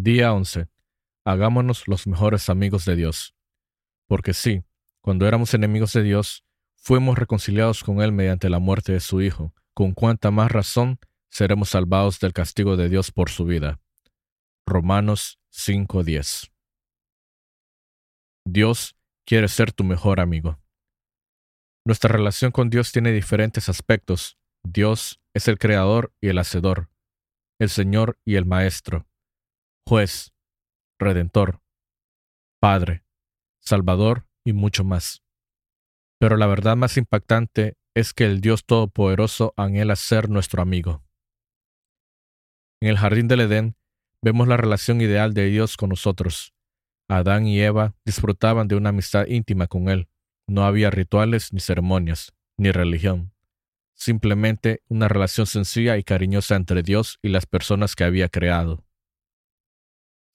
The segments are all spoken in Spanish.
Día 11. Hagámonos los mejores amigos de Dios. Porque sí, cuando éramos enemigos de Dios, fuimos reconciliados con Él mediante la muerte de su Hijo, con cuanta más razón seremos salvados del castigo de Dios por su vida. Romanos 5:10. Dios quiere ser tu mejor amigo. Nuestra relación con Dios tiene diferentes aspectos. Dios es el creador y el hacedor, el Señor y el Maestro juez, redentor, Padre, Salvador y mucho más. Pero la verdad más impactante es que el Dios Todopoderoso anhela ser nuestro amigo. En el jardín del Edén vemos la relación ideal de Dios con nosotros. Adán y Eva disfrutaban de una amistad íntima con Él. No había rituales ni ceremonias, ni religión. Simplemente una relación sencilla y cariñosa entre Dios y las personas que había creado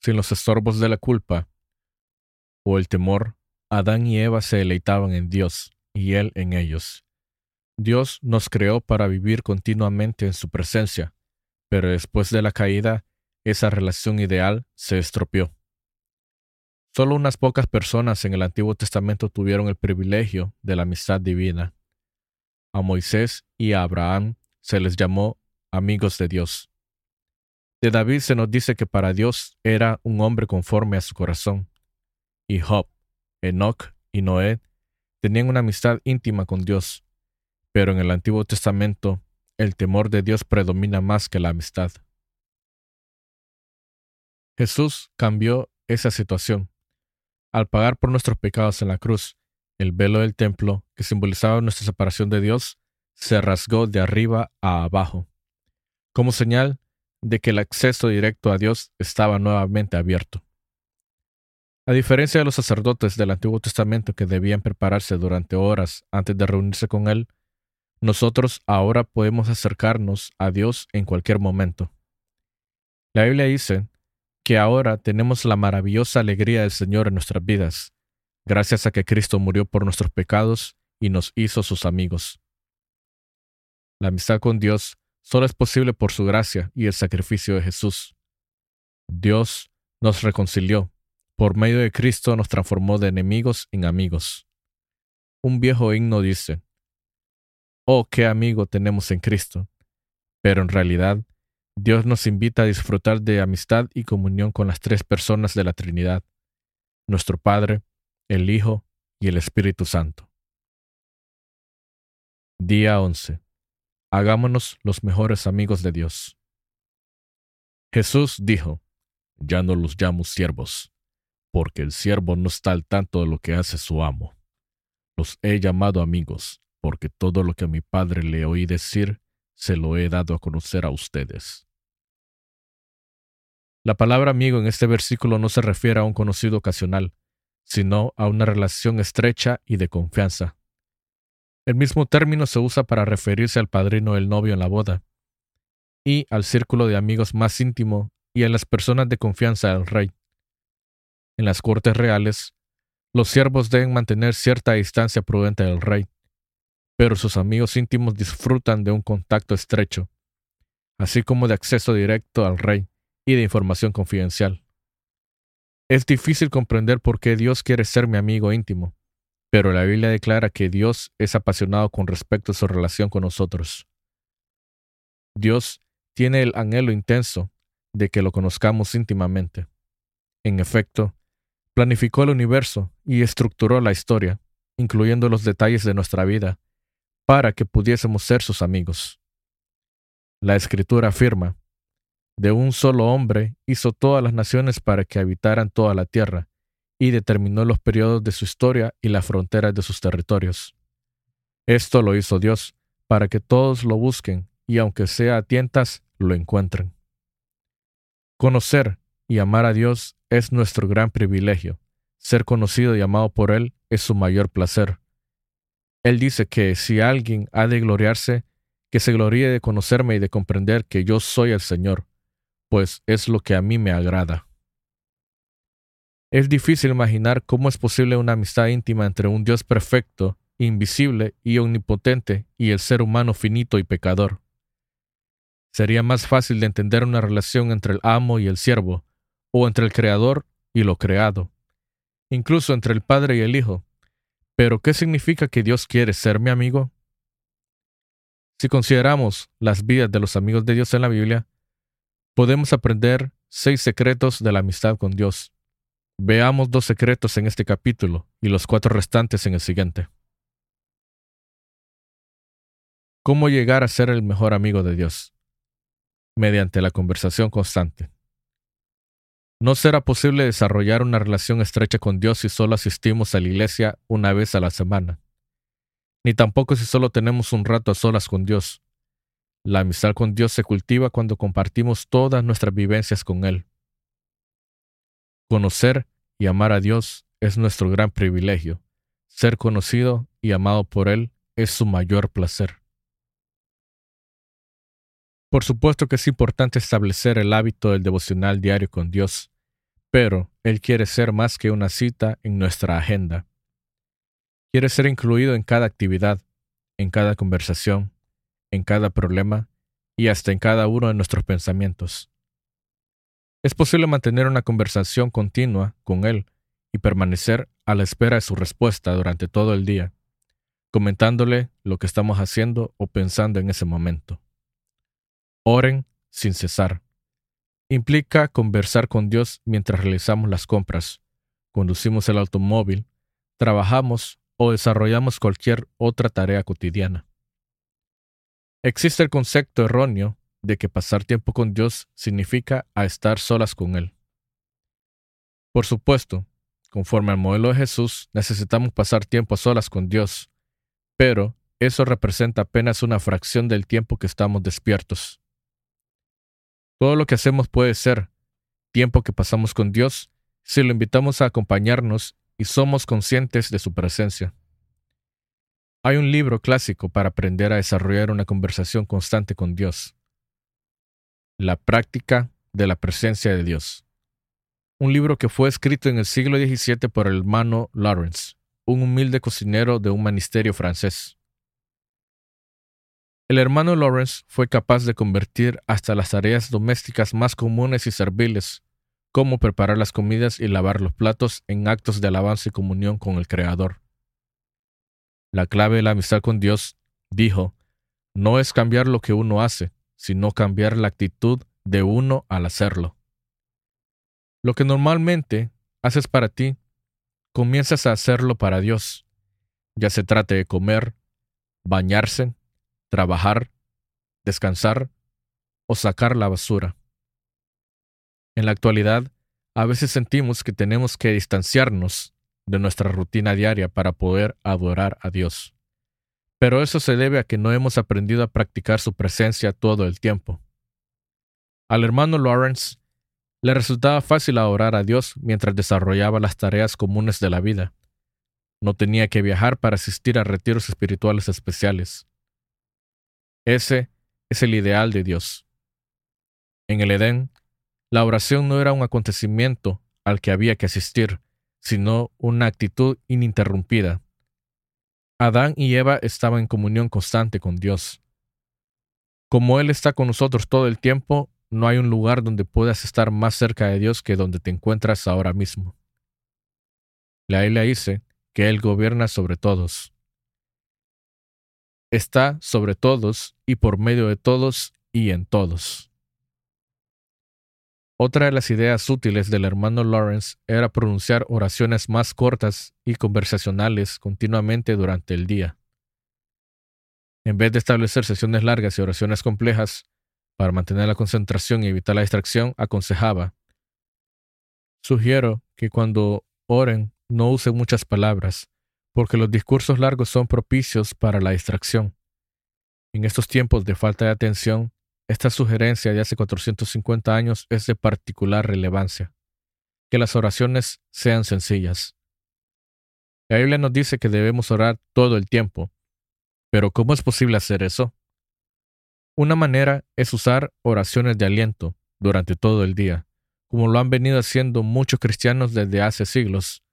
sin los estorbos de la culpa o el temor, Adán y Eva se deleitaban en Dios y Él en ellos. Dios nos creó para vivir continuamente en su presencia, pero después de la caída, esa relación ideal se estropeó. Solo unas pocas personas en el Antiguo Testamento tuvieron el privilegio de la amistad divina. A Moisés y a Abraham se les llamó amigos de Dios. De David se nos dice que para Dios era un hombre conforme a su corazón. Y Job, Enoch y Noé tenían una amistad íntima con Dios. Pero en el Antiguo Testamento, el temor de Dios predomina más que la amistad. Jesús cambió esa situación. Al pagar por nuestros pecados en la cruz, el velo del templo, que simbolizaba nuestra separación de Dios, se rasgó de arriba a abajo. Como señal de que el acceso directo a Dios estaba nuevamente abierto. A diferencia de los sacerdotes del Antiguo Testamento que debían prepararse durante horas antes de reunirse con Él, nosotros ahora podemos acercarnos a Dios en cualquier momento. La Biblia dice que ahora tenemos la maravillosa alegría del Señor en nuestras vidas, gracias a que Cristo murió por nuestros pecados y nos hizo sus amigos. La amistad con Dios solo es posible por su gracia y el sacrificio de Jesús. Dios nos reconcilió. Por medio de Cristo nos transformó de enemigos en amigos. Un viejo himno dice, Oh, qué amigo tenemos en Cristo. Pero en realidad, Dios nos invita a disfrutar de amistad y comunión con las tres personas de la Trinidad, nuestro Padre, el Hijo y el Espíritu Santo. Día 11. Hagámonos los mejores amigos de Dios. Jesús dijo, Ya no los llamo siervos, porque el siervo no está al tanto de lo que hace su amo. Los he llamado amigos, porque todo lo que a mi Padre le oí decir, se lo he dado a conocer a ustedes. La palabra amigo en este versículo no se refiere a un conocido ocasional, sino a una relación estrecha y de confianza, el mismo término se usa para referirse al padrino del novio en la boda, y al círculo de amigos más íntimo y a las personas de confianza del rey. En las cortes reales, los siervos deben mantener cierta distancia prudente del rey, pero sus amigos íntimos disfrutan de un contacto estrecho, así como de acceso directo al rey y de información confidencial. Es difícil comprender por qué Dios quiere ser mi amigo íntimo, pero la Biblia declara que Dios es apasionado con respecto a su relación con nosotros. Dios tiene el anhelo intenso de que lo conozcamos íntimamente. En efecto, planificó el universo y estructuró la historia, incluyendo los detalles de nuestra vida, para que pudiésemos ser sus amigos. La escritura afirma, de un solo hombre hizo todas las naciones para que habitaran toda la tierra, y determinó los periodos de su historia y las fronteras de sus territorios. Esto lo hizo Dios, para que todos lo busquen y aunque sea a tientas, lo encuentren. Conocer y amar a Dios es nuestro gran privilegio. Ser conocido y amado por Él es su mayor placer. Él dice que si alguien ha de gloriarse, que se gloríe de conocerme y de comprender que yo soy el Señor, pues es lo que a mí me agrada. Es difícil imaginar cómo es posible una amistad íntima entre un Dios perfecto, invisible y omnipotente y el ser humano finito y pecador. Sería más fácil de entender una relación entre el amo y el siervo, o entre el Creador y lo creado, incluso entre el Padre y el Hijo. Pero, ¿qué significa que Dios quiere ser mi amigo? Si consideramos las vidas de los amigos de Dios en la Biblia, podemos aprender seis secretos de la amistad con Dios. Veamos dos secretos en este capítulo y los cuatro restantes en el siguiente. ¿Cómo llegar a ser el mejor amigo de Dios? Mediante la conversación constante. No será posible desarrollar una relación estrecha con Dios si solo asistimos a la iglesia una vez a la semana, ni tampoco si solo tenemos un rato a solas con Dios. La amistad con Dios se cultiva cuando compartimos todas nuestras vivencias con Él. Conocer y amar a Dios es nuestro gran privilegio. Ser conocido y amado por Él es su mayor placer. Por supuesto que es importante establecer el hábito del devocional diario con Dios, pero Él quiere ser más que una cita en nuestra agenda. Quiere ser incluido en cada actividad, en cada conversación, en cada problema y hasta en cada uno de nuestros pensamientos. Es posible mantener una conversación continua con Él y permanecer a la espera de su respuesta durante todo el día, comentándole lo que estamos haciendo o pensando en ese momento. Oren sin cesar. Implica conversar con Dios mientras realizamos las compras, conducimos el automóvil, trabajamos o desarrollamos cualquier otra tarea cotidiana. Existe el concepto erróneo de que pasar tiempo con Dios significa a estar solas con Él. Por supuesto, conforme al modelo de Jesús, necesitamos pasar tiempo a solas con Dios, pero eso representa apenas una fracción del tiempo que estamos despiertos. Todo lo que hacemos puede ser tiempo que pasamos con Dios si lo invitamos a acompañarnos y somos conscientes de su presencia. Hay un libro clásico para aprender a desarrollar una conversación constante con Dios. La práctica de la presencia de Dios. Un libro que fue escrito en el siglo XVII por el hermano Lawrence, un humilde cocinero de un ministerio francés. El hermano Lawrence fue capaz de convertir hasta las tareas domésticas más comunes y serviles, como preparar las comidas y lavar los platos, en actos de alabanza y comunión con el Creador. La clave de la amistad con Dios, dijo, no es cambiar lo que uno hace, sino cambiar la actitud de uno al hacerlo. Lo que normalmente haces para ti, comienzas a hacerlo para Dios, ya se trate de comer, bañarse, trabajar, descansar o sacar la basura. En la actualidad, a veces sentimos que tenemos que distanciarnos de nuestra rutina diaria para poder adorar a Dios. Pero eso se debe a que no hemos aprendido a practicar su presencia todo el tiempo. Al hermano Lawrence le resultaba fácil adorar a Dios mientras desarrollaba las tareas comunes de la vida. No tenía que viajar para asistir a retiros espirituales especiales. Ese es el ideal de Dios. En el Edén, la oración no era un acontecimiento al que había que asistir, sino una actitud ininterrumpida. Adán y Eva estaban en comunión constante con Dios. Como Él está con nosotros todo el tiempo, no hay un lugar donde puedas estar más cerca de Dios que donde te encuentras ahora mismo. La Biblia dice que Él gobierna sobre todos está sobre todos y por medio de todos y en todos. Otra de las ideas útiles del hermano Lawrence era pronunciar oraciones más cortas y conversacionales continuamente durante el día. En vez de establecer sesiones largas y oraciones complejas, para mantener la concentración y evitar la distracción, aconsejaba, Sugiero que cuando oren no usen muchas palabras, porque los discursos largos son propicios para la distracción. En estos tiempos de falta de atención, esta sugerencia de hace 450 años es de particular relevancia. Que las oraciones sean sencillas. La Biblia nos dice que debemos orar todo el tiempo, pero ¿cómo es posible hacer eso? Una manera es usar oraciones de aliento durante todo el día, como lo han venido haciendo muchos cristianos desde hace siglos,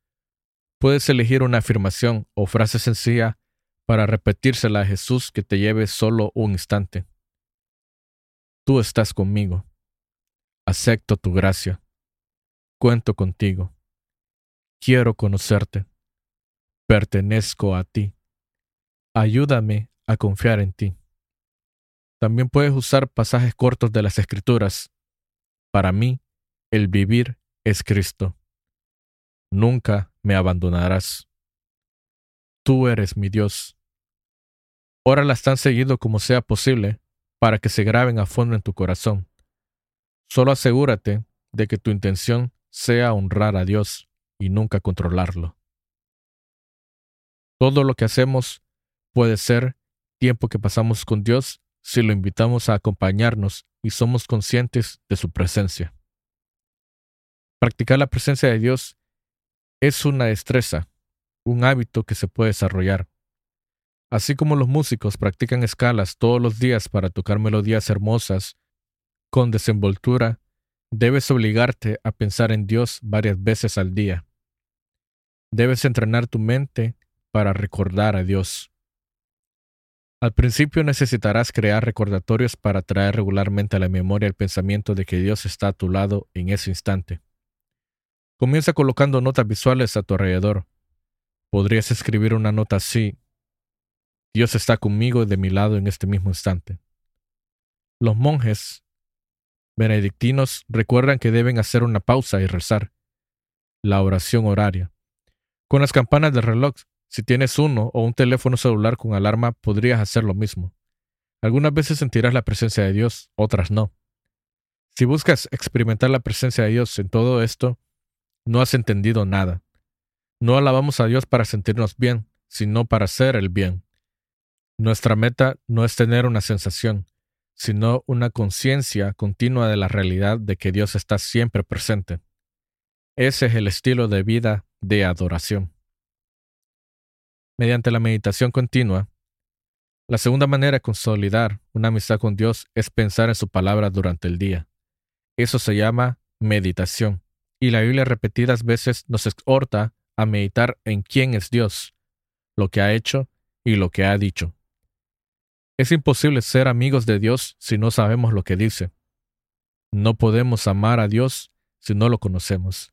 Puedes elegir una afirmación o frase sencilla para repetírsela a Jesús que te lleve solo un instante. Tú estás conmigo. Acepto tu gracia. cuento contigo. Quiero conocerte. Pertenezco a ti. Ayúdame a confiar en ti. También puedes usar pasajes cortos de las Escrituras. Para mí, el vivir es Cristo. Nunca me abandonarás. Tú eres mi Dios. Óralas tan seguido como sea posible para que se graben a fondo en tu corazón. Solo asegúrate de que tu intención sea honrar a Dios y nunca controlarlo. Todo lo que hacemos puede ser tiempo que pasamos con Dios si lo invitamos a acompañarnos y somos conscientes de su presencia. Practicar la presencia de Dios es una destreza, un hábito que se puede desarrollar. Así como los músicos practican escalas todos los días para tocar melodías hermosas con desenvoltura, debes obligarte a pensar en Dios varias veces al día. Debes entrenar tu mente para recordar a Dios. Al principio necesitarás crear recordatorios para traer regularmente a la memoria el pensamiento de que Dios está a tu lado en ese instante. Comienza colocando notas visuales a tu alrededor. Podrías escribir una nota así. Dios está conmigo y de mi lado en este mismo instante. Los monjes benedictinos recuerdan que deben hacer una pausa y rezar. La oración horaria. Con las campanas del reloj, si tienes uno o un teléfono celular con alarma, podrías hacer lo mismo. Algunas veces sentirás la presencia de Dios, otras no. Si buscas experimentar la presencia de Dios en todo esto, no has entendido nada. No alabamos a Dios para sentirnos bien, sino para hacer el bien. Nuestra meta no es tener una sensación, sino una conciencia continua de la realidad de que Dios está siempre presente. Ese es el estilo de vida de adoración. Mediante la meditación continua, la segunda manera de consolidar una amistad con Dios es pensar en su palabra durante el día. Eso se llama meditación y la Biblia repetidas veces nos exhorta a meditar en quién es Dios, lo que ha hecho y lo que ha dicho. Es imposible ser amigos de Dios si no sabemos lo que dice. No podemos amar a Dios si no lo conocemos,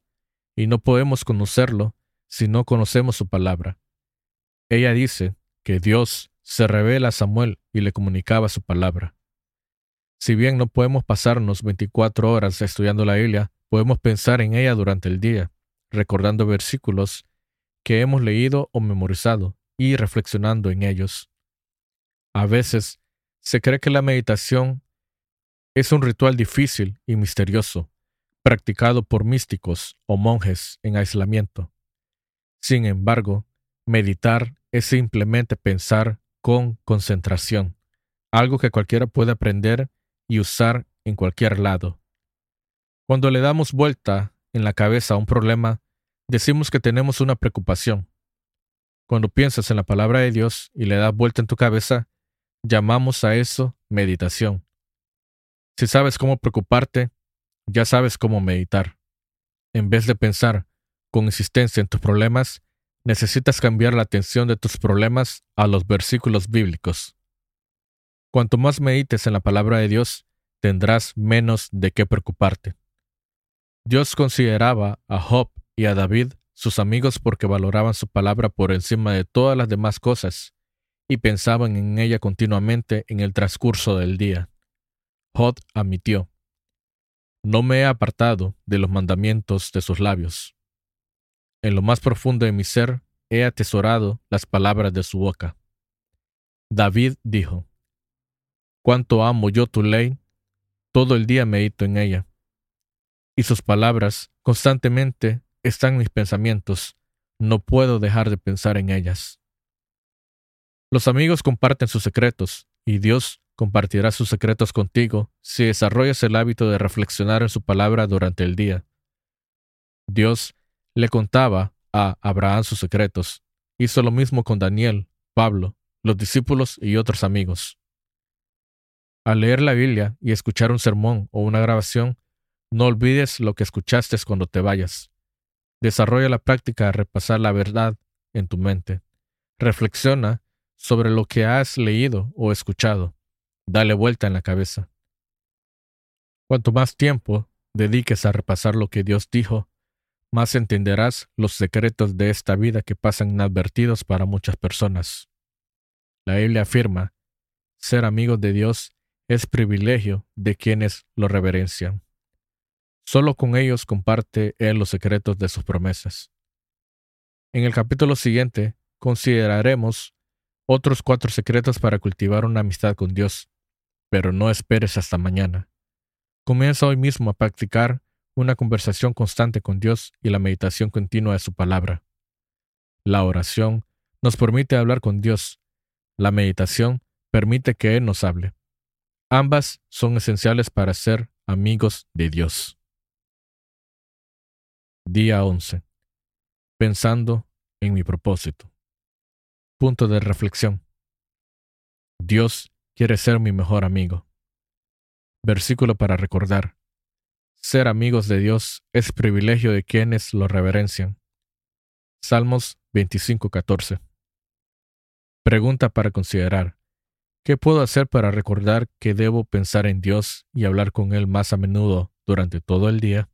y no podemos conocerlo si no conocemos su palabra. Ella dice que Dios se revela a Samuel y le comunicaba su palabra. Si bien no podemos pasarnos 24 horas estudiando la Biblia, Podemos pensar en ella durante el día, recordando versículos que hemos leído o memorizado y reflexionando en ellos. A veces se cree que la meditación es un ritual difícil y misterioso, practicado por místicos o monjes en aislamiento. Sin embargo, meditar es simplemente pensar con concentración, algo que cualquiera puede aprender y usar en cualquier lado. Cuando le damos vuelta en la cabeza a un problema, decimos que tenemos una preocupación. Cuando piensas en la palabra de Dios y le das vuelta en tu cabeza, llamamos a eso meditación. Si sabes cómo preocuparte, ya sabes cómo meditar. En vez de pensar con insistencia en tus problemas, necesitas cambiar la atención de tus problemas a los versículos bíblicos. Cuanto más medites en la palabra de Dios, tendrás menos de qué preocuparte. Dios consideraba a Job y a David sus amigos porque valoraban su palabra por encima de todas las demás cosas y pensaban en ella continuamente en el transcurso del día. Job admitió, No me he apartado de los mandamientos de sus labios. En lo más profundo de mi ser he atesorado las palabras de su boca. David dijo, Cuánto amo yo tu ley, todo el día medito en ella y sus palabras constantemente están en mis pensamientos. No puedo dejar de pensar en ellas. Los amigos comparten sus secretos, y Dios compartirá sus secretos contigo si desarrollas el hábito de reflexionar en su palabra durante el día. Dios le contaba a Abraham sus secretos. Hizo lo mismo con Daniel, Pablo, los discípulos y otros amigos. Al leer la Biblia y escuchar un sermón o una grabación, no olvides lo que escuchaste cuando te vayas. Desarrolla la práctica de repasar la verdad en tu mente. Reflexiona sobre lo que has leído o escuchado. Dale vuelta en la cabeza. Cuanto más tiempo dediques a repasar lo que Dios dijo, más entenderás los secretos de esta vida que pasan inadvertidos para muchas personas. La Biblia afirma, ser amigos de Dios es privilegio de quienes lo reverencian. Solo con ellos comparte Él los secretos de sus promesas. En el capítulo siguiente consideraremos otros cuatro secretos para cultivar una amistad con Dios, pero no esperes hasta mañana. Comienza hoy mismo a practicar una conversación constante con Dios y la meditación continua de su palabra. La oración nos permite hablar con Dios. La meditación permite que Él nos hable. Ambas son esenciales para ser amigos de Dios. Día 11. Pensando en mi propósito. Punto de reflexión. Dios quiere ser mi mejor amigo. Versículo para recordar. Ser amigos de Dios es privilegio de quienes lo reverencian. Salmos 25:14. Pregunta para considerar. ¿Qué puedo hacer para recordar que debo pensar en Dios y hablar con Él más a menudo durante todo el día?